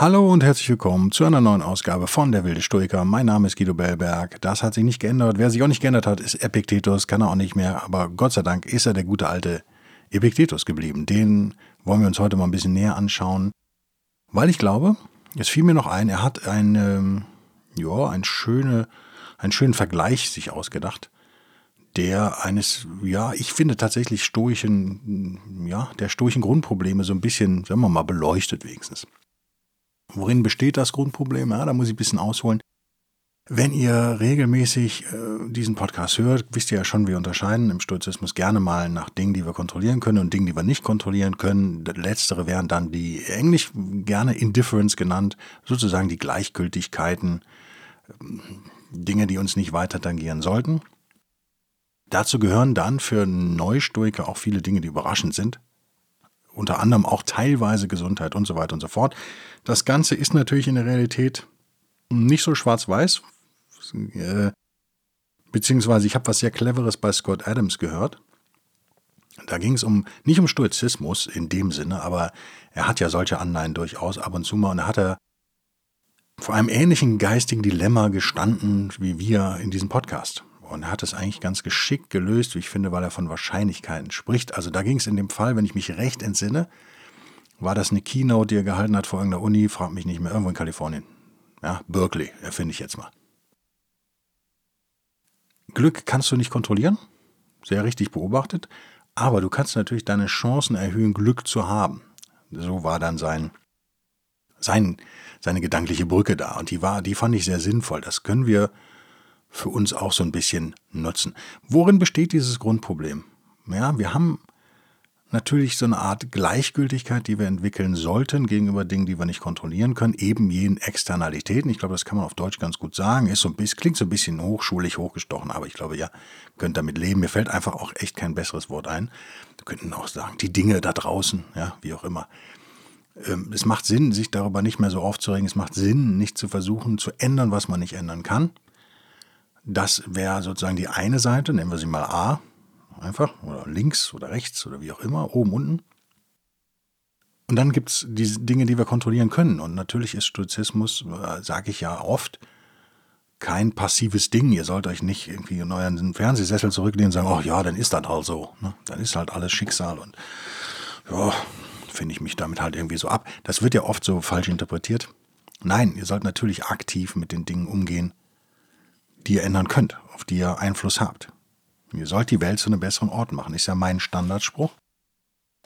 Hallo und herzlich willkommen zu einer neuen Ausgabe von Der wilde Stoiker. Mein Name ist Guido Bellberg. Das hat sich nicht geändert. Wer sich auch nicht geändert hat, ist Epiktetus. Kann er auch nicht mehr. Aber Gott sei Dank ist er der gute alte Epiktetus geblieben. Den wollen wir uns heute mal ein bisschen näher anschauen. Weil ich glaube, es fiel mir noch ein, er hat eine, ja, ein schöne, einen schönen Vergleich sich ausgedacht der eines, ja, ich finde tatsächlich stoischen, ja, der stoischen Grundprobleme so ein bisschen, sagen wir mal, beleuchtet wenigstens. Worin besteht das Grundproblem? Ja, da muss ich ein bisschen ausholen. Wenn ihr regelmäßig äh, diesen Podcast hört, wisst ihr ja schon, wir unterscheiden im Stoizismus gerne mal nach Dingen, die wir kontrollieren können und Dingen, die wir nicht kontrollieren können. Letztere wären dann die englisch gerne Indifference genannt, sozusagen die Gleichgültigkeiten, ähm, Dinge, die uns nicht weiter tangieren sollten. Dazu gehören dann für Neustoiker auch viele Dinge, die überraschend sind unter anderem auch teilweise Gesundheit und so weiter und so fort. Das Ganze ist natürlich in der Realität nicht so schwarz-weiß, äh, beziehungsweise ich habe was sehr Cleveres bei Scott Adams gehört. Da ging es um nicht um Stoizismus in dem Sinne, aber er hat ja solche Anleihen durchaus ab und zu mal und da hat er vor einem ähnlichen geistigen Dilemma gestanden wie wir in diesem Podcast. Und er hat es eigentlich ganz geschickt gelöst, wie ich finde, weil er von Wahrscheinlichkeiten spricht. Also da ging es in dem Fall, wenn ich mich recht entsinne, war das eine Keynote, die er gehalten hat vor irgendeiner Uni, fragt mich nicht mehr, irgendwo in Kalifornien. Ja, Berkeley, erfinde ich jetzt mal. Glück kannst du nicht kontrollieren, sehr richtig beobachtet, aber du kannst natürlich deine Chancen erhöhen, Glück zu haben. So war dann sein, sein, seine gedankliche Brücke da. Und die war, die fand ich sehr sinnvoll. Das können wir für uns auch so ein bisschen nutzen. Worin besteht dieses Grundproblem? Ja, wir haben natürlich so eine Art Gleichgültigkeit, die wir entwickeln sollten gegenüber Dingen, die wir nicht kontrollieren können, eben jenen Externalitäten. Ich glaube, das kann man auf Deutsch ganz gut sagen. Ist so ein bisschen, klingt so ein bisschen hochschulig hochgestochen, aber ich glaube, ja, könnt damit leben. Mir fällt einfach auch echt kein besseres Wort ein. Wir könnten auch sagen, die Dinge da draußen, ja, wie auch immer. Ähm, es macht Sinn, sich darüber nicht mehr so aufzuregen. Es macht Sinn, nicht zu versuchen zu ändern, was man nicht ändern kann. Das wäre sozusagen die eine Seite, nennen wir sie mal A, einfach, oder links oder rechts oder wie auch immer, oben, unten. Und dann gibt es die Dinge, die wir kontrollieren können. Und natürlich ist Stoizismus, äh, sage ich ja oft, kein passives Ding. Ihr sollt euch nicht irgendwie in euren Fernsehsessel zurücklehnen und sagen, oh ja, dann ist das halt so. Ne? Dann ist halt alles Schicksal und ja, finde ich mich damit halt irgendwie so ab. Das wird ja oft so falsch interpretiert. Nein, ihr sollt natürlich aktiv mit den Dingen umgehen, die ihr ändern könnt, auf die ihr Einfluss habt. Ihr sollt die Welt zu einem besseren Ort machen, ist ja mein Standardspruch,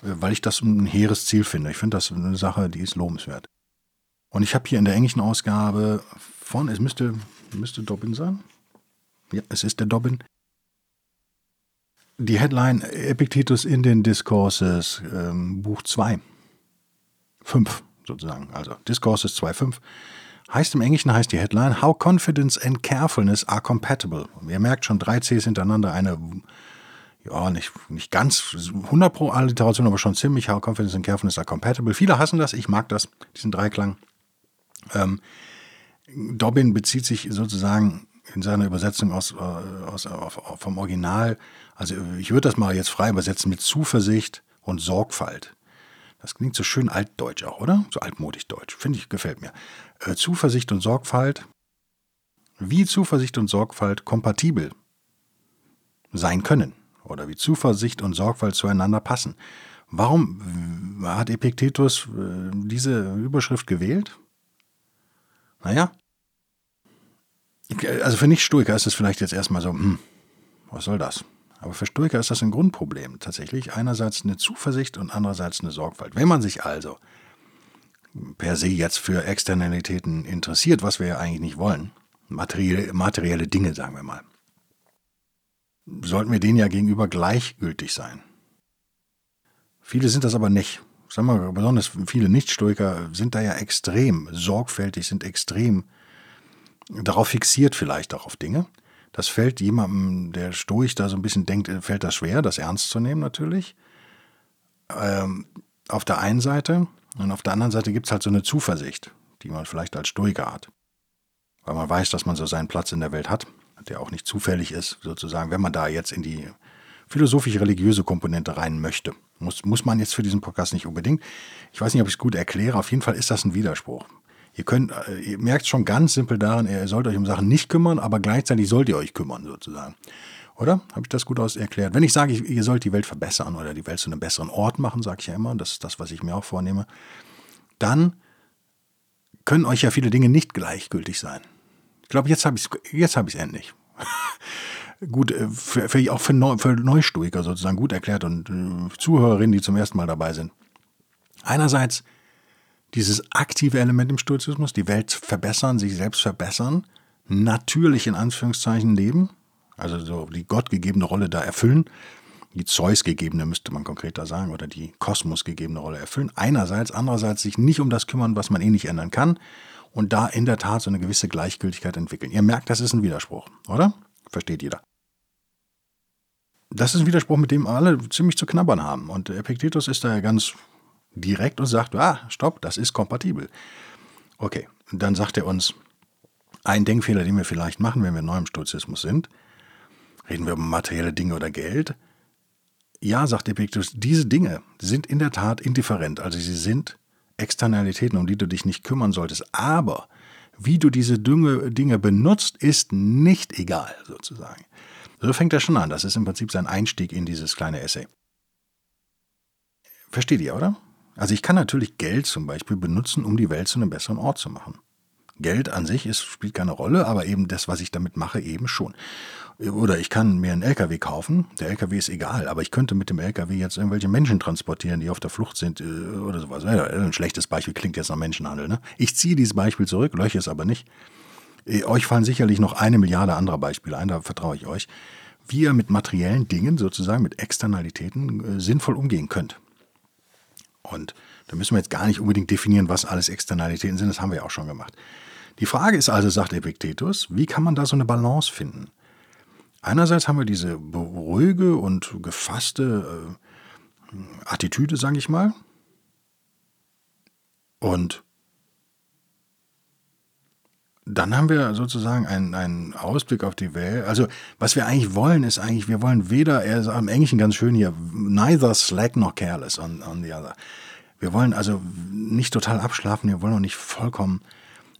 äh, weil ich das ein hehres Ziel finde. Ich finde das eine Sache, die ist lobenswert. Und ich habe hier in der englischen Ausgabe von, es müsste, müsste Dobbin sein. Ja, es ist der Dobbin. Die Headline Epictetus in den Discourses, ähm, Buch 2. 5 sozusagen. Also Discourses 2.5. Heißt im Englischen heißt die Headline How Confidence and Carefulness are compatible. Ihr merkt schon drei Cs hintereinander, eine ja, nicht, nicht ganz 100 pro Alliteration, aber schon ziemlich. How Confidence and Carefulness are compatible. Viele hassen das, ich mag das, diesen Dreiklang. Ähm, Dobbin bezieht sich sozusagen in seiner Übersetzung aus, äh, aus, auf, vom Original, also ich würde das mal jetzt frei übersetzen mit Zuversicht und Sorgfalt. Das klingt so schön altdeutsch auch, oder? So altmodig deutsch. Finde ich, gefällt mir. Äh, Zuversicht und Sorgfalt. Wie Zuversicht und Sorgfalt kompatibel sein können. Oder wie Zuversicht und Sorgfalt zueinander passen. Warum hat Epiktetus äh, diese Überschrift gewählt? Naja, also für Nicht-Stoiker ist es vielleicht jetzt erstmal so, hm, was soll das? Aber für Stoiker ist das ein Grundproblem. Tatsächlich einerseits eine Zuversicht und andererseits eine Sorgfalt. Wenn man sich also per se jetzt für Externalitäten interessiert, was wir ja eigentlich nicht wollen, materielle, materielle Dinge, sagen wir mal, sollten wir denen ja gegenüber gleichgültig sein. Viele sind das aber nicht. Sagen wir mal, besonders viele Nicht-Stoiker sind da ja extrem sorgfältig, sind extrem darauf fixiert vielleicht auch auf Dinge. Das fällt jemandem, der stoisch da so ein bisschen denkt, fällt das schwer, das ernst zu nehmen natürlich. Ähm, auf der einen Seite und auf der anderen Seite gibt es halt so eine Zuversicht, die man vielleicht als Stoiker hat. Weil man weiß, dass man so seinen Platz in der Welt hat, der auch nicht zufällig ist, sozusagen, wenn man da jetzt in die philosophisch-religiöse Komponente rein möchte. Muss, muss man jetzt für diesen Podcast nicht unbedingt. Ich weiß nicht, ob ich es gut erkläre. Auf jeden Fall ist das ein Widerspruch. Ihr könnt, äh, ihr merkt schon ganz simpel daran, ihr sollt euch um Sachen nicht kümmern, aber gleichzeitig sollt ihr euch kümmern, sozusagen. Oder? Habe ich das gut aus erklärt? Wenn ich sage, ihr sollt die Welt verbessern oder die Welt zu einem besseren Ort machen, sage ich ja immer, das ist das, was ich mir auch vornehme, dann können euch ja viele Dinge nicht gleichgültig sein. Ich glaube, jetzt habe ich es hab endlich. gut, äh, für, für, auch für, Neu, für Neustoiker sozusagen gut erklärt und äh, Zuhörerinnen, die zum ersten Mal dabei sind. Einerseits dieses aktive Element im Stoizismus, die Welt verbessern, sich selbst verbessern, natürlich in Anführungszeichen leben, also so die gottgegebene Rolle da erfüllen, die Zeus gegebene müsste man konkreter sagen, oder die Kosmos gegebene Rolle erfüllen. Einerseits, andererseits sich nicht um das kümmern, was man eh nicht ändern kann und da in der Tat so eine gewisse Gleichgültigkeit entwickeln. Ihr merkt, das ist ein Widerspruch, oder? Versteht jeder. Das ist ein Widerspruch, mit dem alle ziemlich zu knabbern haben. Und Epictetus ist da ja ganz direkt und sagt, ah, stopp, das ist kompatibel. Okay, dann sagt er uns, ein Denkfehler, den wir vielleicht machen, wenn wir neu im Stoizismus sind, reden wir über materielle Dinge oder Geld. Ja, sagt Epictetus, diese Dinge sind in der Tat indifferent, also sie sind Externalitäten, um die du dich nicht kümmern solltest, aber wie du diese Dinge benutzt, ist nicht egal, sozusagen. So fängt er schon an. Das ist im Prinzip sein Einstieg in dieses kleine Essay. Versteht ihr, oder? Also ich kann natürlich Geld zum Beispiel benutzen, um die Welt zu einem besseren Ort zu machen. Geld an sich ist, spielt keine Rolle, aber eben das, was ich damit mache, eben schon. Oder ich kann mir einen LKW kaufen. Der LKW ist egal, aber ich könnte mit dem LKW jetzt irgendwelche Menschen transportieren, die auf der Flucht sind äh, oder sowas. Ein schlechtes Beispiel klingt jetzt nach Menschenhandel. Ne? Ich ziehe dieses Beispiel zurück, löche es aber nicht. Äh, euch fallen sicherlich noch eine Milliarde anderer Beispiele ein, da vertraue ich euch, wie ihr mit materiellen Dingen, sozusagen mit Externalitäten, äh, sinnvoll umgehen könnt. Und da müssen wir jetzt gar nicht unbedingt definieren, was alles Externalitäten sind, das haben wir ja auch schon gemacht. Die Frage ist also, sagt Epiktetus, wie kann man da so eine Balance finden? Einerseits haben wir diese ruhige und gefasste äh, Attitüde, sage ich mal. Und dann haben wir sozusagen einen, einen Ausblick auf die Welt. Also, was wir eigentlich wollen, ist eigentlich, wir wollen weder, er ist am Englischen ganz schön hier, neither slack nor careless on, on the other. Wir wollen also nicht total abschlafen, wir wollen auch nicht vollkommen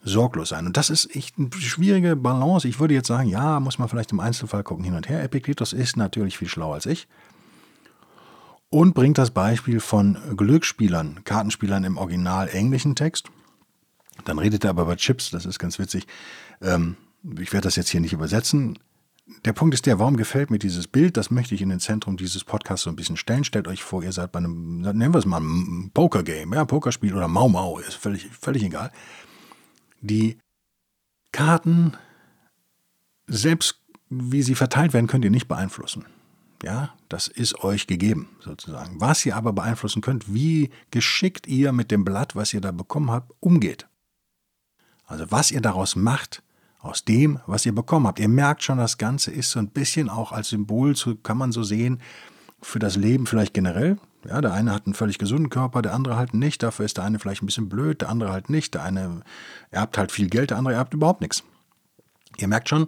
sorglos sein. Und das ist echt eine schwierige Balance. Ich würde jetzt sagen, ja, muss man vielleicht im Einzelfall gucken, hin und her. Epiktetus ist natürlich viel schlauer als ich und bringt das Beispiel von Glücksspielern, Kartenspielern im original englischen Text dann redet er aber über Chips, das ist ganz witzig. Ähm, ich werde das jetzt hier nicht übersetzen. Der Punkt ist der, warum gefällt mir dieses Bild? Das möchte ich in den Zentrum dieses Podcasts so ein bisschen stellen. Stellt euch vor, ihr seid bei einem, nennen wir es mal, Poker-Game, ja, Pokerspiel oder Mau Mau, ist völlig, völlig egal. Die Karten, selbst wie sie verteilt werden, könnt ihr nicht beeinflussen. Ja, das ist euch gegeben, sozusagen. Was ihr aber beeinflussen könnt, wie geschickt ihr mit dem Blatt, was ihr da bekommen habt, umgeht. Also was ihr daraus macht, aus dem, was ihr bekommen habt. Ihr merkt schon, das Ganze ist so ein bisschen auch als Symbol, kann man so sehen, für das Leben vielleicht generell. Ja, der eine hat einen völlig gesunden Körper, der andere halt nicht. Dafür ist der eine vielleicht ein bisschen blöd, der andere halt nicht. Der eine erbt halt viel Geld, der andere erbt überhaupt nichts. Ihr merkt schon,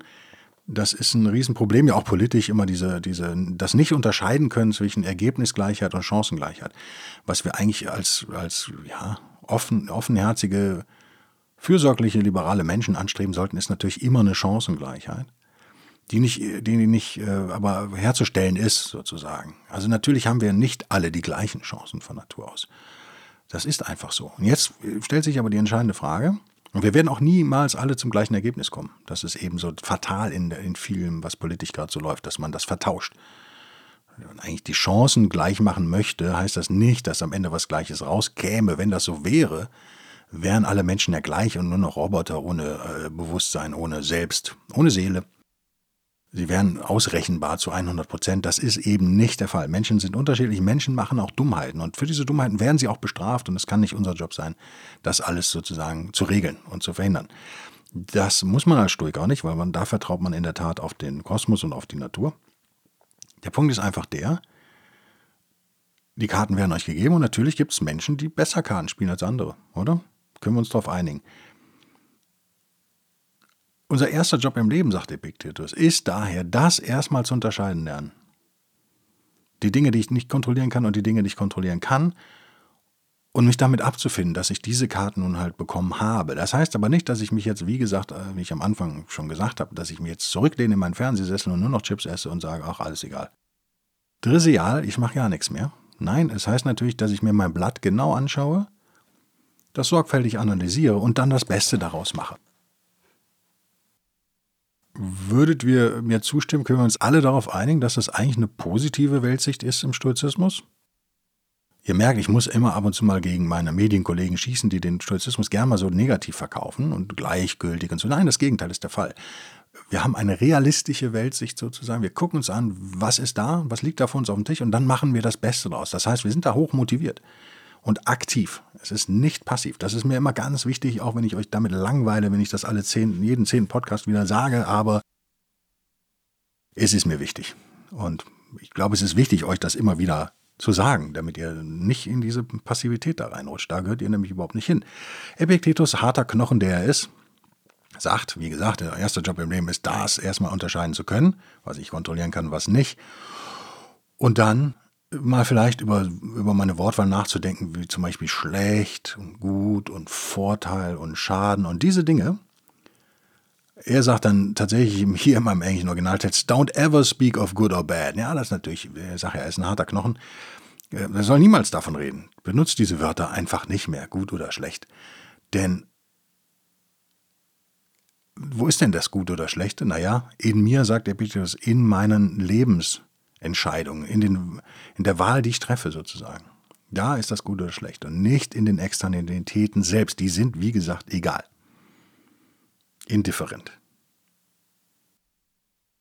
das ist ein Riesenproblem, ja auch politisch immer diese, diese, das nicht unterscheiden können zwischen Ergebnisgleichheit und Chancengleichheit. Was wir eigentlich als, als ja, offen, offenherzige fürsorgliche liberale Menschen anstreben sollten, ist natürlich immer eine Chancengleichheit, die nicht, die nicht äh, aber herzustellen ist, sozusagen. Also natürlich haben wir nicht alle die gleichen Chancen von Natur aus. Das ist einfach so. Und jetzt stellt sich aber die entscheidende Frage, und wir werden auch niemals alle zum gleichen Ergebnis kommen. Das ist eben so fatal in, in vielem, was politisch gerade so läuft, dass man das vertauscht. Wenn man eigentlich die Chancen gleich machen möchte, heißt das nicht, dass am Ende was Gleiches rauskäme. Wenn das so wäre, wären alle Menschen ja gleich und nur noch Roboter ohne äh, Bewusstsein, ohne Selbst, ohne Seele. Sie wären ausrechenbar zu 100 Prozent. Das ist eben nicht der Fall. Menschen sind unterschiedlich. Menschen machen auch Dummheiten. Und für diese Dummheiten werden sie auch bestraft. Und es kann nicht unser Job sein, das alles sozusagen zu regeln und zu verhindern. Das muss man als Stoiker auch nicht, weil man, da vertraut man in der Tat auf den Kosmos und auf die Natur. Der Punkt ist einfach der, die Karten werden euch gegeben und natürlich gibt es Menschen, die besser Karten spielen als andere, oder? Können wir uns darauf einigen. Unser erster Job im Leben, sagt Epictetus, ist daher, das erstmal zu unterscheiden lernen. Die Dinge, die ich nicht kontrollieren kann und die Dinge, die ich kontrollieren kann und mich damit abzufinden, dass ich diese Karten nun halt bekommen habe. Das heißt aber nicht, dass ich mich jetzt, wie gesagt, äh, wie ich am Anfang schon gesagt habe, dass ich mich jetzt zurücklehne in meinen Fernsehsessel und nur noch Chips esse und sage, ach, alles egal. Drisial, ich mache ja nichts mehr. Nein, es heißt natürlich, dass ich mir mein Blatt genau anschaue, das sorgfältig analysiere und dann das Beste daraus mache. Würdet ihr mir zustimmen, können wir uns alle darauf einigen, dass das eigentlich eine positive Weltsicht ist im Stoizismus? Ihr merkt, ich muss immer ab und zu mal gegen meine Medienkollegen schießen, die den Stoizismus gerne mal so negativ verkaufen und gleichgültig und so. Nein, das Gegenteil ist der Fall. Wir haben eine realistische Weltsicht sozusagen. Wir gucken uns an, was ist da, was liegt da vor uns auf dem Tisch und dann machen wir das Beste daraus. Das heißt, wir sind da hoch motiviert und aktiv. Es ist nicht passiv. Das ist mir immer ganz wichtig, auch wenn ich euch damit langweile, wenn ich das alle zehn, jeden zehnten Podcast wieder sage, aber es ist mir wichtig. Und ich glaube, es ist wichtig, euch das immer wieder zu sagen, damit ihr nicht in diese Passivität da reinrutscht. Da gehört ihr nämlich überhaupt nicht hin. Epictetus, harter Knochen, der er ist, sagt, wie gesagt, der erste Job im Leben ist das, erstmal unterscheiden zu können, was ich kontrollieren kann, was nicht. Und dann mal vielleicht über, über meine Wortwahl nachzudenken, wie zum Beispiel schlecht und gut und Vorteil und Schaden und diese Dinge. Er sagt dann tatsächlich hier in meinem englischen Originaltext, don't ever speak of good or bad. Ja, das ist natürlich, er sagt ja, er ist ein harter Knochen. Er soll niemals davon reden. Benutzt diese Wörter einfach nicht mehr, gut oder schlecht. Denn wo ist denn das Gute oder Schlechte? Naja, in mir, sagt Epictetus, in meinen Lebensentscheidungen, in, den, in der Wahl, die ich treffe sozusagen. Da ist das Gute oder Schlechte und nicht in den Externalitäten selbst. Die sind, wie gesagt, egal. Indifferent.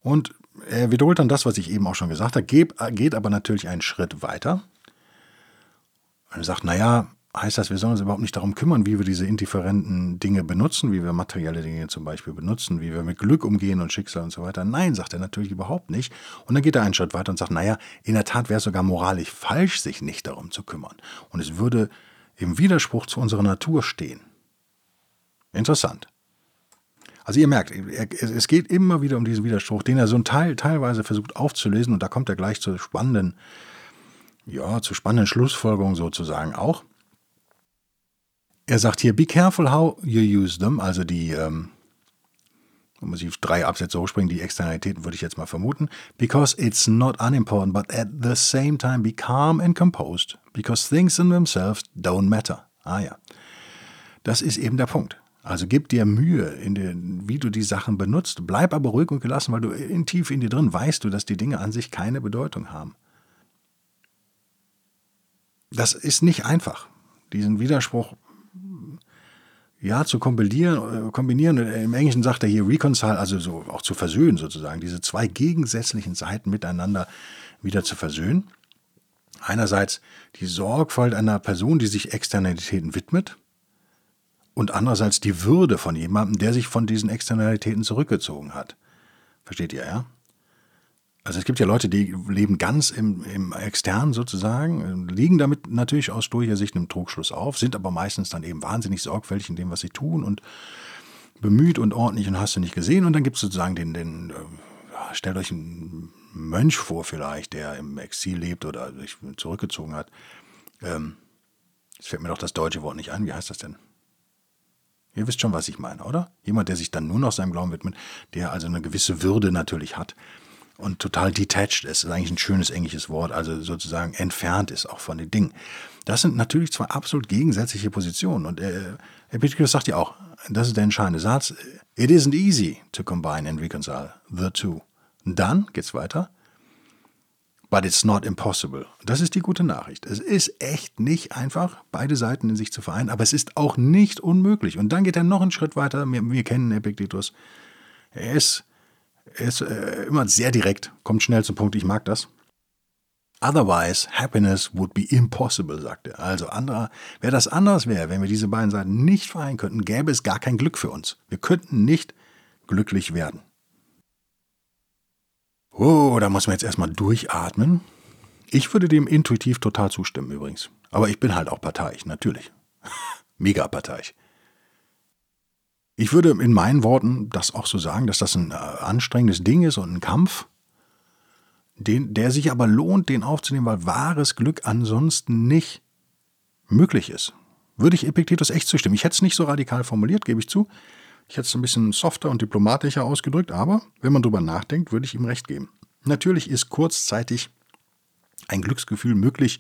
Und er wiederholt dann das, was ich eben auch schon gesagt habe, geht aber natürlich einen Schritt weiter. Er sagt, naja, heißt das, wir sollen uns überhaupt nicht darum kümmern, wie wir diese indifferenten Dinge benutzen, wie wir materielle Dinge zum Beispiel benutzen, wie wir mit Glück umgehen und Schicksal und so weiter. Nein, sagt er natürlich überhaupt nicht. Und dann geht er einen Schritt weiter und sagt, naja, in der Tat wäre es sogar moralisch falsch, sich nicht darum zu kümmern. Und es würde im Widerspruch zu unserer Natur stehen. Interessant. Also ihr merkt, es geht immer wieder um diesen Widerspruch, den er so ein Teil, teilweise versucht aufzulösen und da kommt er gleich zur spannenden, ja, zur spannenden Schlussfolgerung sozusagen auch er sagt hier, be careful how you use them, also die, ähm, muss ich drei Absätze hochspringen, die Externalitäten würde ich jetzt mal vermuten, because it's not unimportant, but at the same time be calm and composed, because things in themselves don't matter. Ah ja, das ist eben der Punkt. Also gib dir Mühe, in den, wie du die Sachen benutzt, bleib aber ruhig und gelassen, weil du in, tief in dir drin weißt du, dass die Dinge an sich keine Bedeutung haben. Das ist nicht einfach. Diesen Widerspruch ja, zu kombinieren, äh, kombinieren. Im Englischen sagt er hier reconcile, also so auch zu versöhnen sozusagen, diese zwei gegensätzlichen Seiten miteinander wieder zu versöhnen. Einerseits die Sorgfalt einer Person, die sich Externalitäten widmet, und andererseits die Würde von jemandem, der sich von diesen Externalitäten zurückgezogen hat. Versteht ihr, ja? Also es gibt ja Leute, die leben ganz im, im Externen sozusagen, liegen damit natürlich aus stoischer Sicht einem Trugschluss auf, sind aber meistens dann eben wahnsinnig sorgfältig in dem, was sie tun und bemüht und ordentlich und hast du nicht gesehen. Und dann gibt es sozusagen den, den äh, stellt euch einen Mönch vor vielleicht, der im Exil lebt oder sich zurückgezogen hat. Ähm, jetzt fällt mir doch das deutsche Wort nicht ein. Wie heißt das denn? Ihr wisst schon, was ich meine, oder? Jemand, der sich dann nur noch seinem Glauben widmet, der also eine gewisse Würde natürlich hat und total detached ist. Das ist eigentlich ein schönes englisches Wort, also sozusagen entfernt ist auch von den Dingen. Das sind natürlich zwei absolut gegensätzliche Positionen. Und äh, Epictetus sagt ja auch, das ist der entscheidende Satz, it isn't easy to combine and reconcile the two. Und dann geht's weiter. But it's not impossible. Das ist die gute Nachricht. Es ist echt nicht einfach, beide Seiten in sich zu vereinen, aber es ist auch nicht unmöglich. Und dann geht er noch einen Schritt weiter. Wir, wir kennen Epictetus. Er ist er ist äh, immer sehr direkt, kommt schnell zum Punkt, ich mag das. Otherwise, happiness would be impossible, sagt er. Also, anderer, wer das anders wäre, wenn wir diese beiden Seiten nicht vereinen könnten, gäbe es gar kein Glück für uns. Wir könnten nicht glücklich werden. Oh, da muss man jetzt erstmal durchatmen. Ich würde dem intuitiv total zustimmen übrigens. Aber ich bin halt auch parteiisch, natürlich. Mega parteiisch. Ich würde in meinen Worten das auch so sagen, dass das ein äh, anstrengendes Ding ist und ein Kampf, den, der sich aber lohnt, den aufzunehmen, weil wahres Glück ansonsten nicht möglich ist. Würde ich Epiktetus echt zustimmen. Ich hätte es nicht so radikal formuliert, gebe ich zu. Ich hätte es ein bisschen softer und diplomatischer ausgedrückt, aber wenn man drüber nachdenkt, würde ich ihm recht geben. Natürlich ist kurzzeitig ein Glücksgefühl möglich,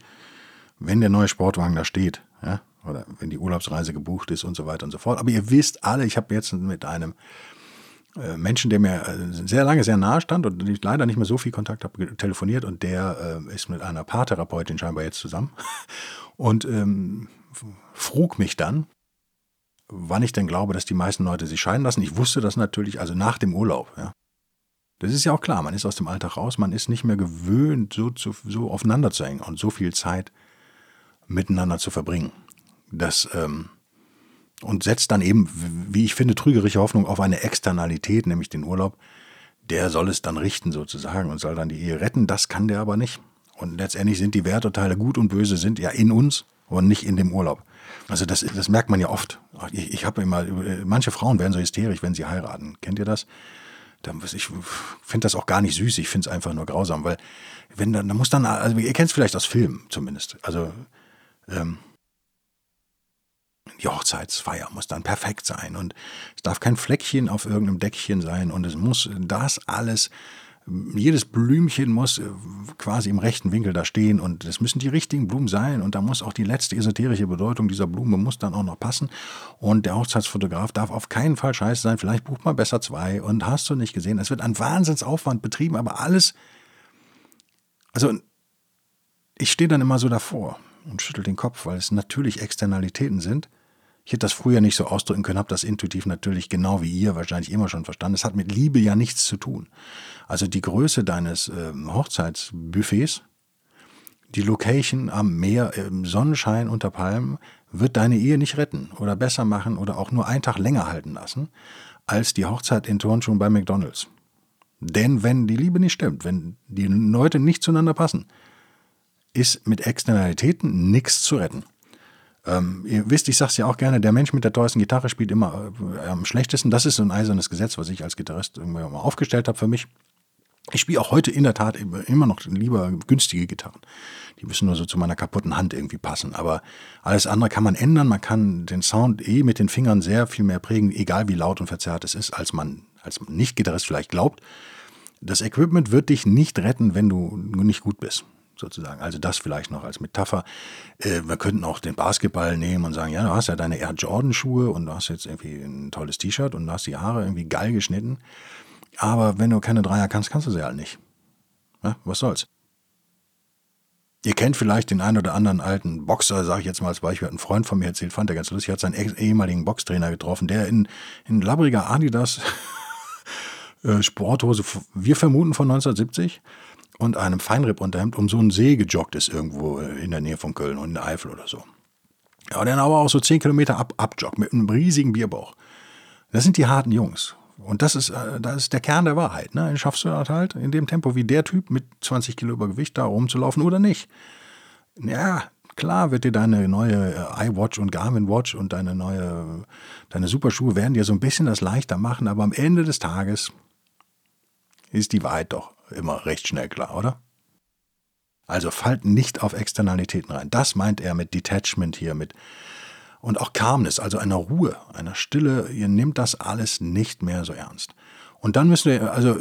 wenn der neue Sportwagen da steht, ja, oder wenn die Urlaubsreise gebucht ist und so weiter und so fort. Aber ihr wisst alle, ich habe jetzt mit einem äh, Menschen, der mir äh, sehr lange sehr nahe stand und ich leider nicht mehr so viel Kontakt habe, telefoniert und der äh, ist mit einer Paartherapeutin scheinbar jetzt zusammen und ähm, frug mich dann, wann ich denn glaube, dass die meisten Leute sich scheiden lassen. Ich wusste das natürlich, also nach dem Urlaub. Ja. Das ist ja auch klar, man ist aus dem Alltag raus, man ist nicht mehr gewöhnt, so, zu, so aufeinander zu hängen und so viel Zeit miteinander zu verbringen. Das, ähm, und setzt dann eben, wie ich finde, trügerische Hoffnung auf eine Externalität, nämlich den Urlaub. Der soll es dann richten sozusagen und soll dann die Ehe retten. Das kann der aber nicht. Und letztendlich sind die Werturteile gut und böse sind ja in uns und nicht in dem Urlaub. Also das, das merkt man ja oft. Ich, ich habe immer, manche Frauen werden so hysterisch, wenn sie heiraten. Kennt ihr das? Ich finde das auch gar nicht süß, ich finde es einfach nur grausam, weil wenn dann, da muss dann, also ihr kennt es vielleicht aus Filmen zumindest. Also ähm, die Hochzeitsfeier muss dann perfekt sein und es darf kein Fleckchen auf irgendeinem Deckchen sein und es muss das alles jedes Blümchen muss äh, quasi im rechten Winkel da stehen und es müssen die richtigen Blumen sein und da muss auch die letzte esoterische Bedeutung dieser Blume muss dann auch noch passen und der Hochzeitsfotograf darf auf keinen Fall scheiße sein, vielleicht bucht man besser zwei und hast du nicht gesehen, es wird ein Wahnsinnsaufwand betrieben, aber alles, also ich stehe dann immer so davor und schüttel den Kopf, weil es natürlich Externalitäten sind, ich hätte das früher nicht so ausdrücken können, habe das intuitiv natürlich genau wie ihr wahrscheinlich immer schon verstanden. Es hat mit Liebe ja nichts zu tun. Also die Größe deines äh, Hochzeitsbuffets, die Location am Meer, im Sonnenschein unter Palmen, wird deine Ehe nicht retten oder besser machen oder auch nur einen Tag länger halten lassen als die Hochzeit in Turnschuhen bei McDonalds. Denn wenn die Liebe nicht stimmt, wenn die Leute nicht zueinander passen, ist mit Externalitäten nichts zu retten. Ähm, ihr wisst, ich sage es ja auch gerne, der Mensch mit der teuersten Gitarre spielt immer äh, am schlechtesten. Das ist so ein eisernes Gesetz, was ich als Gitarrist mal aufgestellt habe für mich. Ich spiele auch heute in der Tat immer noch lieber günstige Gitarren. Die müssen nur so zu meiner kaputten Hand irgendwie passen. Aber alles andere kann man ändern. Man kann den Sound eh mit den Fingern sehr viel mehr prägen, egal wie laut und verzerrt es ist, als man als Nicht-Gitarrist vielleicht glaubt. Das Equipment wird dich nicht retten, wenn du nicht gut bist sozusagen. Also das vielleicht noch als Metapher. Äh, wir könnten auch den Basketball nehmen und sagen, ja, du hast ja deine Air Jordan Schuhe und du hast jetzt irgendwie ein tolles T-Shirt und du hast die Haare irgendwie geil geschnitten. Aber wenn du keine Dreier kannst, kannst du sie halt nicht. Ja, was soll's? Ihr kennt vielleicht den einen oder anderen alten Boxer, sage ich jetzt mal als Beispiel, hat ein Freund von mir erzählt, fand er ganz lustig, hat seinen ehemaligen Boxtrainer getroffen, der in, in labbriger Adidas äh, Sporthose, wir vermuten von 1970, und einem Feinrippunterhemd um so einen See gejoggt ist irgendwo äh, in der Nähe von Köln und in der Eifel oder so. Ja, dann aber auch so zehn Kilometer ab, abjoggt mit einem riesigen Bierbauch. Das sind die harten Jungs. Und das ist, äh, das ist der Kern der Wahrheit. Ne? Schaffst du das halt in dem Tempo wie der Typ mit 20 Kilo Übergewicht da rumzulaufen oder nicht? Ja, klar wird dir deine neue äh, iWatch und Garmin Watch und deine neue, deine Superschuhe werden dir so ein bisschen das leichter machen, aber am Ende des Tages ist die Wahrheit doch immer recht schnell klar, oder? Also fallt nicht auf Externalitäten rein. Das meint er mit Detachment hier, mit und auch Calmness, also einer Ruhe, einer Stille. Ihr nehmt das alles nicht mehr so ernst. Und dann müsst ihr, also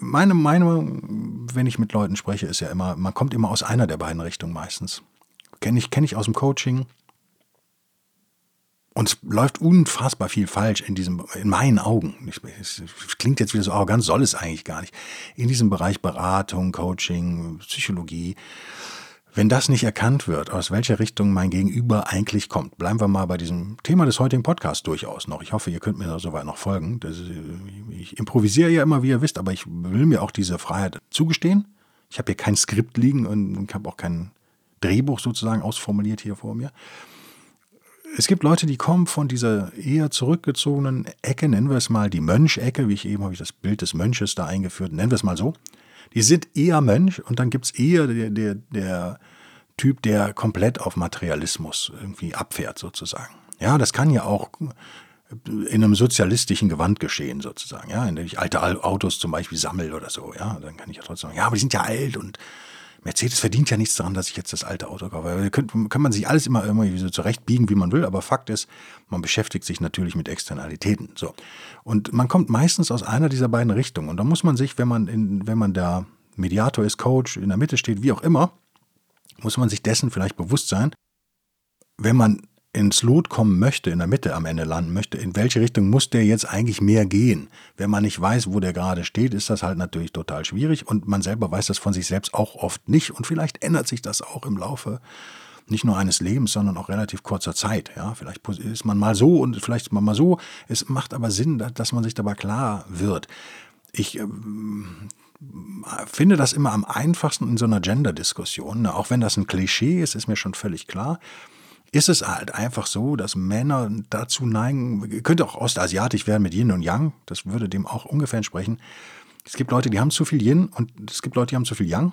meine Meinung, wenn ich mit Leuten spreche, ist ja immer, man kommt immer aus einer der beiden Richtungen meistens. Kenne ich, kenn ich aus dem Coaching, und es läuft unfassbar viel falsch in diesem, in meinen Augen. Es klingt jetzt wieder so arrogant, soll es eigentlich gar nicht. In diesem Bereich Beratung, Coaching, Psychologie. Wenn das nicht erkannt wird, aus welcher Richtung mein Gegenüber eigentlich kommt, bleiben wir mal bei diesem Thema des heutigen Podcasts durchaus noch. Ich hoffe, ihr könnt mir da soweit noch folgen. Das, ich improvisiere ja immer, wie ihr wisst, aber ich will mir auch diese Freiheit zugestehen. Ich habe hier kein Skript liegen und ich habe auch kein Drehbuch sozusagen ausformuliert hier vor mir. Es gibt Leute, die kommen von dieser eher zurückgezogenen Ecke, nennen wir es mal die Mönchecke, wie ich eben habe ich das Bild des Mönches da eingeführt, nennen wir es mal so. Die sind eher Mönch und dann gibt es eher der, der, der Typ, der komplett auf Materialismus irgendwie abfährt sozusagen. Ja, das kann ja auch in einem sozialistischen Gewand geschehen, sozusagen. Ja, indem ich alte Autos zum Beispiel sammle oder so. Ja, dann kann ich ja trotzdem sagen, ja, aber die sind ja alt und Mercedes verdient ja nichts daran, dass ich jetzt das alte Auto kaufe. Da kann, kann man sich alles immer irgendwie so zurechtbiegen, wie man will, aber Fakt ist, man beschäftigt sich natürlich mit Externalitäten. So. Und man kommt meistens aus einer dieser beiden Richtungen. Und da muss man sich, wenn man, in, wenn man der Mediator ist, Coach, in der Mitte steht, wie auch immer, muss man sich dessen vielleicht bewusst sein, wenn man ins Lot kommen möchte, in der Mitte am Ende landen möchte, in welche Richtung muss der jetzt eigentlich mehr gehen? Wenn man nicht weiß, wo der gerade steht, ist das halt natürlich total schwierig und man selber weiß das von sich selbst auch oft nicht und vielleicht ändert sich das auch im Laufe nicht nur eines Lebens, sondern auch relativ kurzer Zeit. Ja, vielleicht ist man mal so und vielleicht ist man mal so. Es macht aber Sinn, dass man sich dabei klar wird. Ich ähm, finde das immer am einfachsten in so einer Gender-Diskussion. Auch wenn das ein Klischee ist, ist mir schon völlig klar ist es halt einfach so, dass Männer dazu neigen, könnte auch ostasiatisch werden mit Yin und Yang, das würde dem auch ungefähr entsprechen. Es gibt Leute, die haben zu viel Yin und es gibt Leute, die haben zu viel Yang,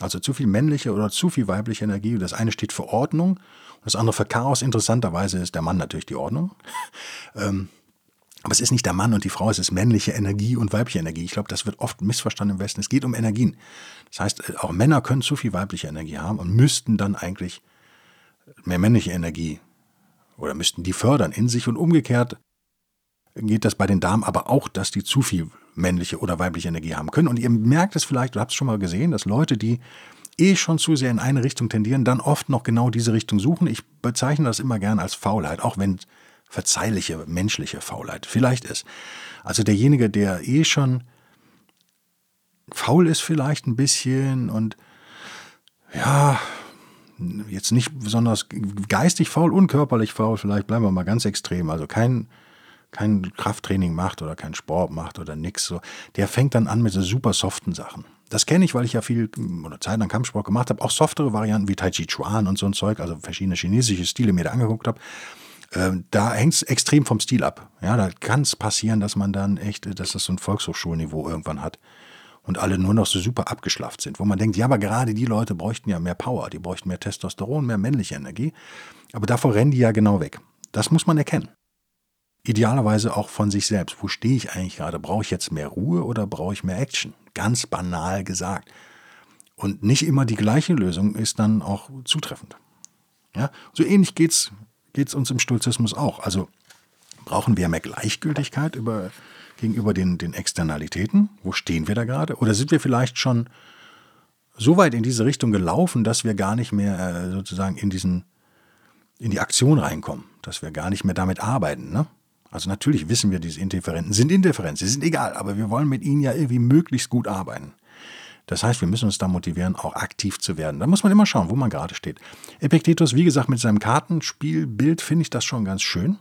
also zu viel männliche oder zu viel weibliche Energie. Das eine steht für Ordnung und das andere für Chaos. Interessanterweise ist der Mann natürlich die Ordnung. ähm, aber es ist nicht der Mann und die Frau, es ist männliche Energie und weibliche Energie. Ich glaube, das wird oft missverstanden im Westen. Es geht um Energien. Das heißt, äh, auch Männer können zu viel weibliche Energie haben und müssten dann eigentlich mehr männliche Energie oder müssten die fördern in sich und umgekehrt geht das bei den Damen aber auch, dass die zu viel männliche oder weibliche Energie haben können. Und ihr merkt es vielleicht, du habt es schon mal gesehen, dass Leute, die eh schon zu sehr in eine Richtung tendieren, dann oft noch genau diese Richtung suchen. Ich bezeichne das immer gern als Faulheit, auch wenn verzeihliche menschliche Faulheit vielleicht ist. Also derjenige, der eh schon faul ist vielleicht ein bisschen und ja, jetzt nicht besonders geistig faul, unkörperlich faul, vielleicht bleiben wir mal ganz extrem, also kein, kein Krafttraining macht oder kein Sport macht oder nix, so, der fängt dann an mit so super soften Sachen. Das kenne ich, weil ich ja viel oder Zeit lang Kampfsport gemacht habe, auch softere Varianten wie Tai Chi Chuan und so ein Zeug, also verschiedene chinesische Stile mir da angeguckt habe. Ähm, da hängt es extrem vom Stil ab. Ja, da kann es passieren, dass man dann echt, dass das so ein Volkshochschulniveau irgendwann hat und alle nur noch so super abgeschlafft sind, wo man denkt, ja, aber gerade die Leute bräuchten ja mehr Power, die bräuchten mehr Testosteron, mehr männliche Energie, aber davor rennen die ja genau weg. Das muss man erkennen. Idealerweise auch von sich selbst. Wo stehe ich eigentlich gerade? Brauche ich jetzt mehr Ruhe oder brauche ich mehr Action? Ganz banal gesagt. Und nicht immer die gleiche Lösung ist dann auch zutreffend. Ja? So ähnlich geht es uns im Stolzismus auch. Also brauchen wir mehr Gleichgültigkeit über gegenüber den, den Externalitäten? Wo stehen wir da gerade? Oder sind wir vielleicht schon so weit in diese Richtung gelaufen, dass wir gar nicht mehr äh, sozusagen in diesen in die Aktion reinkommen, dass wir gar nicht mehr damit arbeiten. Ne? Also natürlich wissen wir, diese Indifferenten sind indifferent, sie sind egal, aber wir wollen mit ihnen ja irgendwie möglichst gut arbeiten. Das heißt, wir müssen uns da motivieren, auch aktiv zu werden. Da muss man immer schauen, wo man gerade steht. Epiktetus, wie gesagt, mit seinem Kartenspielbild finde ich das schon ganz schön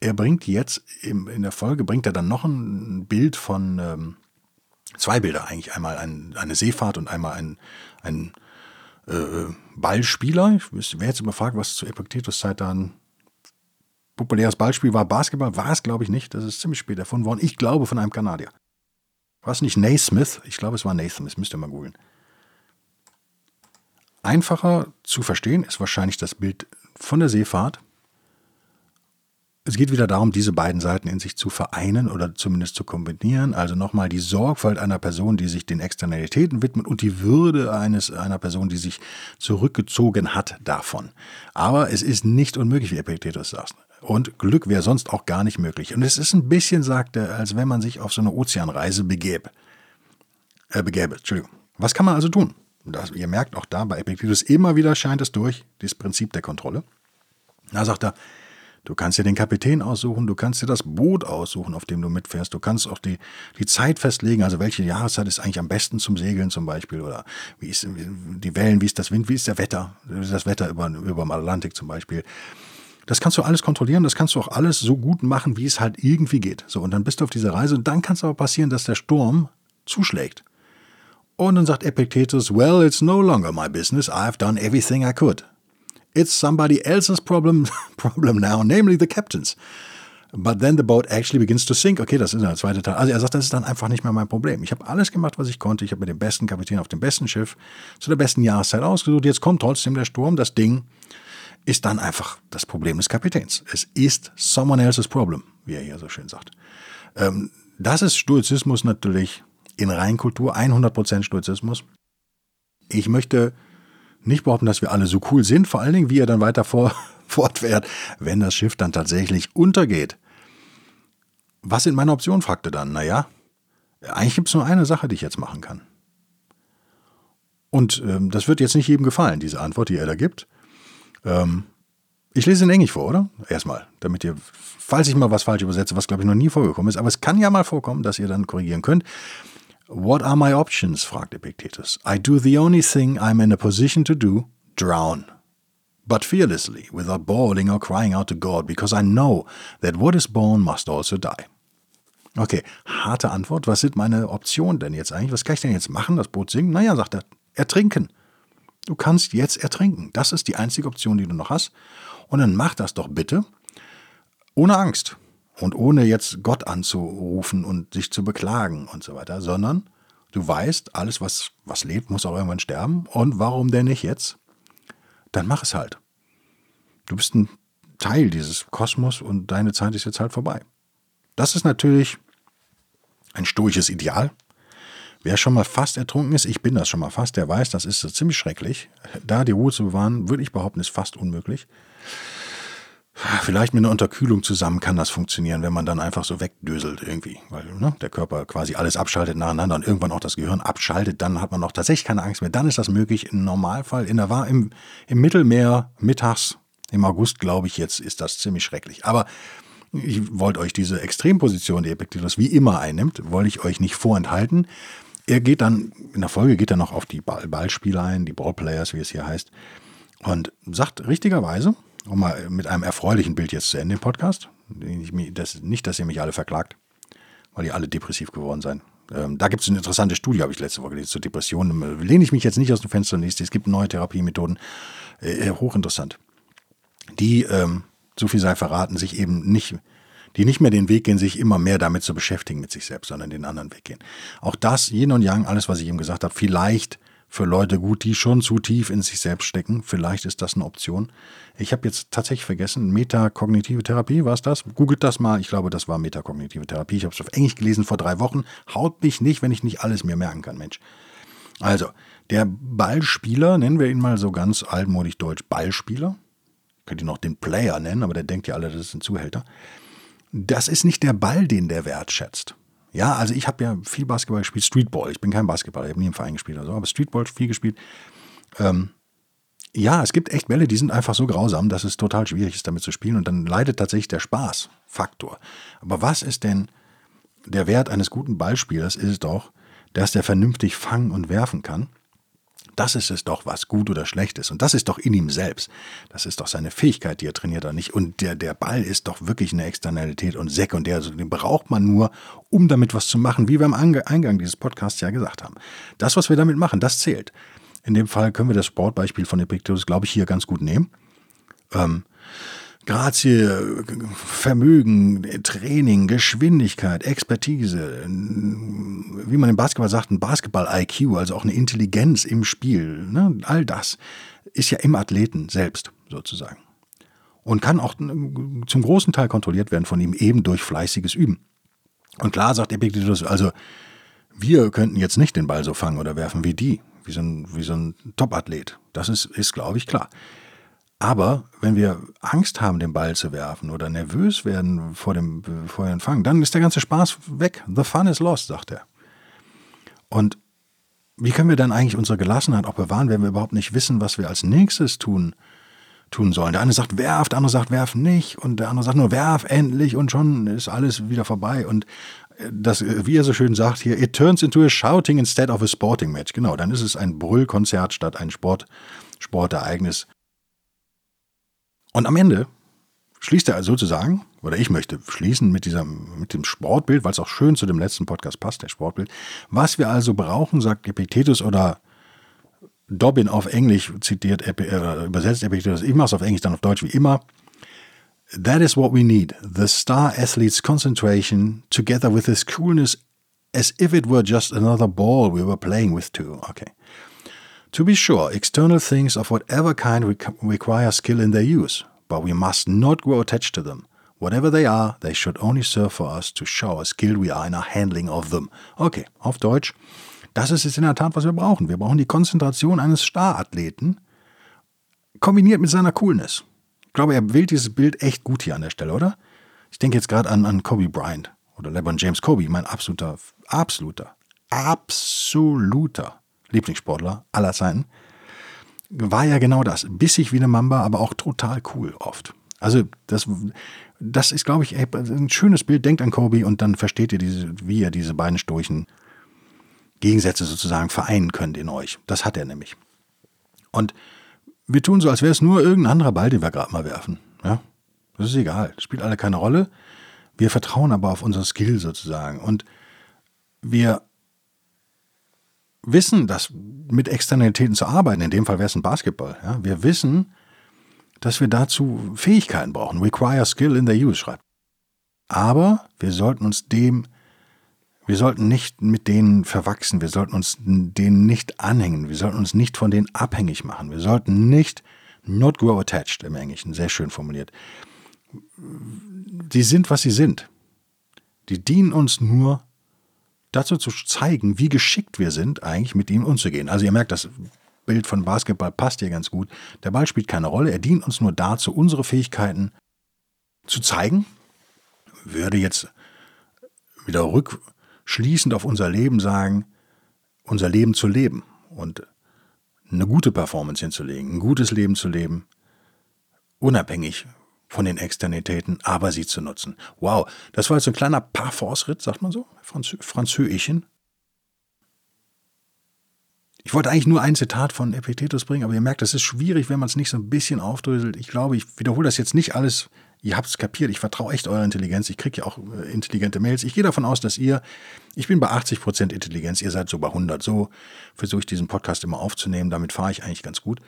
er bringt jetzt in der Folge, bringt er dann noch ein Bild von, ähm, zwei Bilder eigentlich, einmal ein, eine Seefahrt und einmal ein, ein äh, Ballspieler. Ich wäre jetzt überfragt, was zu Epiktetus Zeit da ein populäres Ballspiel war. Basketball war es, glaube ich, nicht. Das ist ziemlich spät erfunden worden. Ich glaube, von einem Kanadier. War es nicht Naismith? Ich glaube, es war Naismith. Müsst ihr mal googeln. Einfacher zu verstehen ist wahrscheinlich das Bild von der Seefahrt es geht wieder darum, diese beiden Seiten in sich zu vereinen oder zumindest zu kombinieren. Also nochmal die Sorgfalt einer Person, die sich den Externalitäten widmet und die Würde eines, einer Person, die sich zurückgezogen hat davon. Aber es ist nicht unmöglich, wie Epictetus sagt. Und Glück wäre sonst auch gar nicht möglich. Und es ist ein bisschen, sagt er, als wenn man sich auf so eine Ozeanreise begäbe. Äh, begäbe, Entschuldigung. Was kann man also tun? Das, ihr merkt auch da bei Epictetus immer wieder scheint es durch, dieses Prinzip der Kontrolle. Da sagt er, Du kannst dir den Kapitän aussuchen, du kannst dir das Boot aussuchen, auf dem du mitfährst. Du kannst auch die, die Zeit festlegen, also welche Jahreszeit ist eigentlich am besten zum Segeln zum Beispiel oder wie ist die Wellen, wie ist das Wind, wie ist der Wetter, wie ist das Wetter über, über dem Atlantik zum Beispiel. Das kannst du alles kontrollieren, das kannst du auch alles so gut machen, wie es halt irgendwie geht. So, und dann bist du auf dieser Reise und dann kann es aber passieren, dass der Sturm zuschlägt. Und dann sagt Epictetus, well, it's no longer my business. I've done everything I could. It's somebody else's problem, problem now, namely the captain's. But then the boat actually begins to sink. Okay, das ist der zweite Teil. Also er sagt, das ist dann einfach nicht mehr mein Problem. Ich habe alles gemacht, was ich konnte. Ich habe mir den besten Kapitän auf dem besten Schiff zu der besten Jahreszeit ausgesucht. Jetzt kommt trotzdem der Sturm. Das Ding ist dann einfach das Problem des Kapitäns. Es ist someone else's problem, wie er hier so schön sagt. Ähm, das ist Stoizismus natürlich in Reinkultur, 100% Stoizismus. Ich möchte nicht behaupten, dass wir alle so cool sind, vor allen Dingen, wie er dann weiter vor, fortfährt, wenn das Schiff dann tatsächlich untergeht. Was sind meine Optionen? fragte dann. Naja, eigentlich gibt es nur eine Sache, die ich jetzt machen kann. Und ähm, das wird jetzt nicht jedem gefallen, diese Antwort, die er da gibt. Ähm, ich lese in Englisch vor, oder? Erstmal, damit ihr, falls ich mal was falsch übersetze, was glaube ich noch nie vorgekommen ist, aber es kann ja mal vorkommen, dass ihr dann korrigieren könnt. What are my options? fragt Epictetus. I do the only thing I'm in a position to do, drown. But fearlessly, without bawling or crying out to God, because I know that what is born must also die. Okay, harte Antwort. Was sind meine Optionen denn jetzt eigentlich? Was kann ich denn jetzt machen? Das Boot sinken? Naja, sagt er, ertrinken. Du kannst jetzt ertrinken. Das ist die einzige Option, die du noch hast. Und dann mach das doch bitte ohne Angst und ohne jetzt Gott anzurufen und sich zu beklagen und so weiter, sondern du weißt, alles, was, was lebt, muss auch irgendwann sterben. Und warum denn nicht jetzt? Dann mach es halt. Du bist ein Teil dieses Kosmos und deine Zeit ist jetzt halt vorbei. Das ist natürlich ein stoisches Ideal. Wer schon mal fast ertrunken ist, ich bin das schon mal fast, der weiß, das ist so ziemlich schrecklich. Da die Ruhe zu bewahren, würde ich behaupten, ist fast unmöglich. Vielleicht mit einer Unterkühlung zusammen kann das funktionieren, wenn man dann einfach so wegdöselt irgendwie, weil ne, der Körper quasi alles abschaltet nacheinander und irgendwann auch das Gehirn abschaltet, dann hat man auch tatsächlich keine Angst mehr. Dann ist das möglich. Im Normalfall, in der, im, im Mittelmeer mittags, im August, glaube ich, jetzt ist das ziemlich schrecklich. Aber ich wollte euch diese Extremposition, die Epictetus wie immer einnimmt, wollte ich euch nicht vorenthalten. Er geht dann, in der Folge geht er noch auf die Ball Ballspieler ein, die Ballplayers, wie es hier heißt, und sagt richtigerweise, um mal mit einem erfreulichen Bild jetzt zu Ende den Podcast. Das, nicht, dass ihr mich alle verklagt, weil ihr alle depressiv geworden seid. Ähm, da gibt es eine interessante Studie, habe ich letzte Woche gelesen, zur Depression. Lehne ich mich jetzt nicht aus dem Fenster und lese, es gibt neue Therapiemethoden. Äh, äh, hochinteressant. Die, ähm, so viel sei verraten, sich eben nicht, die nicht mehr den Weg gehen, sich immer mehr damit zu beschäftigen mit sich selbst, sondern den anderen Weg gehen. Auch das, Yin und Yang, alles, was ich eben gesagt habe, vielleicht für Leute gut, die schon zu tief in sich selbst stecken. Vielleicht ist das eine Option. Ich habe jetzt tatsächlich vergessen, metakognitive Therapie, war es das? Googelt das mal. Ich glaube, das war metakognitive Therapie. Ich habe es auf Englisch gelesen vor drei Wochen. Haut mich nicht, wenn ich nicht alles mir merken kann, Mensch. Also, der Ballspieler, nennen wir ihn mal so ganz altmodisch deutsch, Ballspieler. Könnt ihr noch den Player nennen, aber der denkt ja alle, das ist ein Zuhälter. Das ist nicht der Ball, den der wertschätzt. Ja, also ich habe ja viel Basketball gespielt, Streetball. Ich bin kein Basketballer, ich habe nie im Verein gespielt oder so, aber Streetball viel gespielt. Ähm, ja, es gibt echt Bälle, die sind einfach so grausam, dass es total schwierig ist, damit zu spielen und dann leidet tatsächlich der Spaßfaktor. Aber was ist denn der Wert eines guten Ballspielers? Ist es doch, dass der vernünftig fangen und werfen kann das ist es doch, was gut oder schlecht ist. Und das ist doch in ihm selbst. Das ist doch seine Fähigkeit, die er trainiert oder nicht. Und der, der Ball ist doch wirklich eine Externalität und sekundär. Also den braucht man nur, um damit was zu machen, wie wir am Eingang dieses Podcasts ja gesagt haben. Das, was wir damit machen, das zählt. In dem Fall können wir das Sportbeispiel von Epictetus, glaube ich, hier ganz gut nehmen. Ähm, Grazie, Vermögen, Training, Geschwindigkeit, Expertise, wie man im Basketball sagt, ein Basketball-IQ, also auch eine Intelligenz im Spiel, ne? all das ist ja im Athleten selbst sozusagen. Und kann auch zum großen Teil kontrolliert werden von ihm eben durch fleißiges Üben. Und klar sagt Epictetus, also wir könnten jetzt nicht den Ball so fangen oder werfen wie die, wie so ein, wie so ein Top-Athlet. Das ist, ist glaube ich, klar. Aber wenn wir Angst haben, den Ball zu werfen oder nervös werden vor dem, vor dem Empfang, dann ist der ganze Spaß weg. The fun is lost, sagt er. Und wie können wir dann eigentlich unsere Gelassenheit auch bewahren, wenn wir überhaupt nicht wissen, was wir als nächstes tun, tun sollen? Der eine sagt, werf, der andere sagt, werf nicht und der andere sagt nur, werf endlich und schon ist alles wieder vorbei. Und äh, das, wie er so schön sagt hier, it turns into a shouting instead of a sporting match. Genau, dann ist es ein Brüllkonzert statt ein Sport, Sportereignis. Und am Ende schließt er sozusagen, oder ich möchte schließen mit, dieser, mit dem Sportbild, weil es auch schön zu dem letzten Podcast passt, der Sportbild. Was wir also brauchen, sagt Epictetus oder Dobbin auf Englisch zitiert, äh, übersetzt Epictetus, ich mache es auf Englisch, dann auf Deutsch wie immer. That is what we need. The star athlete's concentration together with his coolness as if it were just another ball we were playing with too. Okay. To be sure, external things of whatever kind require skill in their use, but we must not grow attached to them. Whatever they are, they should only serve for us to show how skilled we are in our handling of them. Okay, auf Deutsch. Das ist es in der Tat, was wir brauchen. Wir brauchen die Konzentration eines Starathleten kombiniert mit seiner Coolness. Ich glaube, er wählt dieses Bild echt gut hier an der Stelle, oder? Ich denke jetzt gerade an, an Kobe Bryant oder LeBron James Kobe, mein absoluter, absoluter, absoluter Lieblingssportler aller Zeiten. War ja genau das. Bissig wie eine Mamba, aber auch total cool oft. Also das, das ist, glaube ich, ein schönes Bild. Denkt an Kobe und dann versteht ihr, diese, wie ihr diese beiden Sturchen Gegensätze sozusagen vereinen könnt in euch. Das hat er nämlich. Und wir tun so, als wäre es nur irgendein anderer Ball, den wir gerade mal werfen. Ja? Das ist egal. Das spielt alle keine Rolle. Wir vertrauen aber auf unser Skill sozusagen. Und wir wissen, dass mit Externalitäten zu arbeiten, in dem Fall wäre es ein Basketball. Ja? Wir wissen, dass wir dazu Fähigkeiten brauchen. Require skill in the use, schreibt. Aber wir sollten uns dem wir sollten nicht mit denen verwachsen, wir sollten uns denen nicht anhängen, wir sollten uns nicht von denen abhängig machen, wir sollten nicht not grow attached im Englischen, sehr schön formuliert. Die sind, was sie sind. Die dienen uns nur dazu zu zeigen, wie geschickt wir sind, eigentlich mit ihnen umzugehen. Also ihr merkt, das Bild von Basketball passt hier ganz gut. Der Ball spielt keine Rolle, er dient uns nur dazu, unsere Fähigkeiten zu zeigen. Würde jetzt wieder rück, schließend auf unser Leben sagen, unser Leben zu leben und eine gute Performance hinzulegen, ein gutes Leben zu leben, unabhängig von den Externitäten, aber sie zu nutzen. Wow, das war jetzt ein kleiner Parforce-Ritt, sagt man so, Franzö Franzöischen. Ich wollte eigentlich nur ein Zitat von Epictetus bringen, aber ihr merkt, das ist schwierig, wenn man es nicht so ein bisschen aufdröselt. Ich glaube, ich wiederhole das jetzt nicht alles ihr habt es kapiert, ich vertraue echt eurer Intelligenz, ich kriege ja auch äh, intelligente Mails. Ich gehe davon aus, dass ihr, ich bin bei 80% Intelligenz, ihr seid so bei 100. So versuche ich diesen Podcast immer aufzunehmen, damit fahre ich eigentlich ganz gut.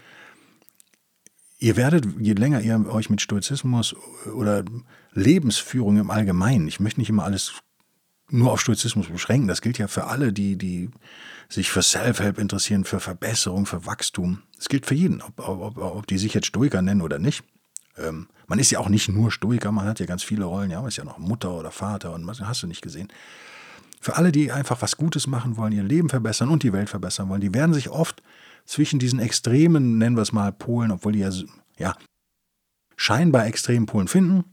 Ihr werdet, je länger ihr euch mit Stoizismus oder Lebensführung im Allgemeinen, ich möchte nicht immer alles nur auf Stoizismus beschränken, das gilt ja für alle, die, die sich für Self-Help interessieren, für Verbesserung, für Wachstum. Das gilt für jeden, ob, ob, ob die sich jetzt Stoiker nennen oder nicht. Ähm, man ist ja auch nicht nur Stoiker, man hat ja ganz viele Rollen, ja, man ist ja noch Mutter oder Vater und was hast du nicht gesehen. Für alle, die einfach was Gutes machen wollen, ihr Leben verbessern und die Welt verbessern wollen, die werden sich oft zwischen diesen extremen, nennen wir es mal, Polen, obwohl die ja, ja scheinbar extremen Polen finden.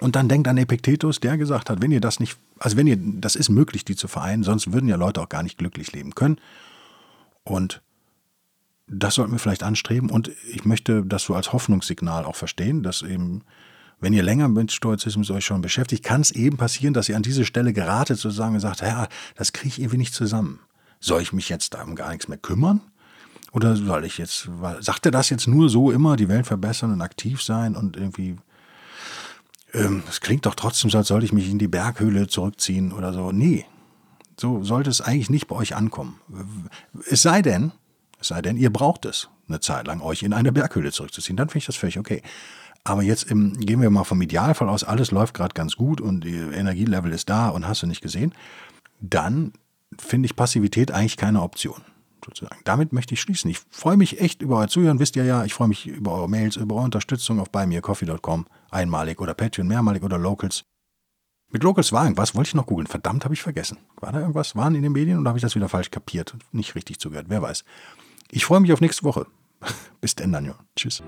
Und dann denkt an Epiktetus, der gesagt hat, wenn ihr das nicht, also wenn ihr, das ist möglich, die zu vereinen, sonst würden ja Leute auch gar nicht glücklich leben können. Und das sollten wir vielleicht anstreben und ich möchte das so als Hoffnungssignal auch verstehen, dass eben, wenn ihr länger mit Stoizismus euch schon beschäftigt, kann es eben passieren, dass ihr an diese Stelle geratet sozusagen und sagt, ja, das kriege ich irgendwie nicht zusammen. Soll ich mich jetzt da um gar nichts mehr kümmern? Oder soll ich jetzt, sagt er das jetzt nur so immer, die Welt verbessern und aktiv sein und irgendwie, ähm, klingt doch trotzdem so, als sollte ich mich in die Berghöhle zurückziehen oder so. Nee, so sollte es eigentlich nicht bei euch ankommen. Es sei denn, es sei denn, ihr braucht es eine Zeit lang, euch in eine Berghöhle zurückzuziehen. Dann finde ich das völlig okay. Aber jetzt im, gehen wir mal vom Idealfall aus, alles läuft gerade ganz gut und die Energielevel ist da und hast du nicht gesehen. Dann finde ich Passivität eigentlich keine Option. Sozusagen. Damit möchte ich schließen. Ich freue mich echt über euer Zuhören, wisst ihr ja. Ich freue mich über eure Mails, über eure Unterstützung auf buymeacoffee.com, einmalig oder Patreon, mehrmalig oder Locals. Mit Locals war irgendwas, wollte ich noch googeln. Verdammt, habe ich vergessen. War da irgendwas? Waren in den Medien oder habe ich das wieder falsch kapiert? Nicht richtig zugehört, wer weiß. Ich freue mich auf nächste Woche. Bis dann, Daniel. Tschüss.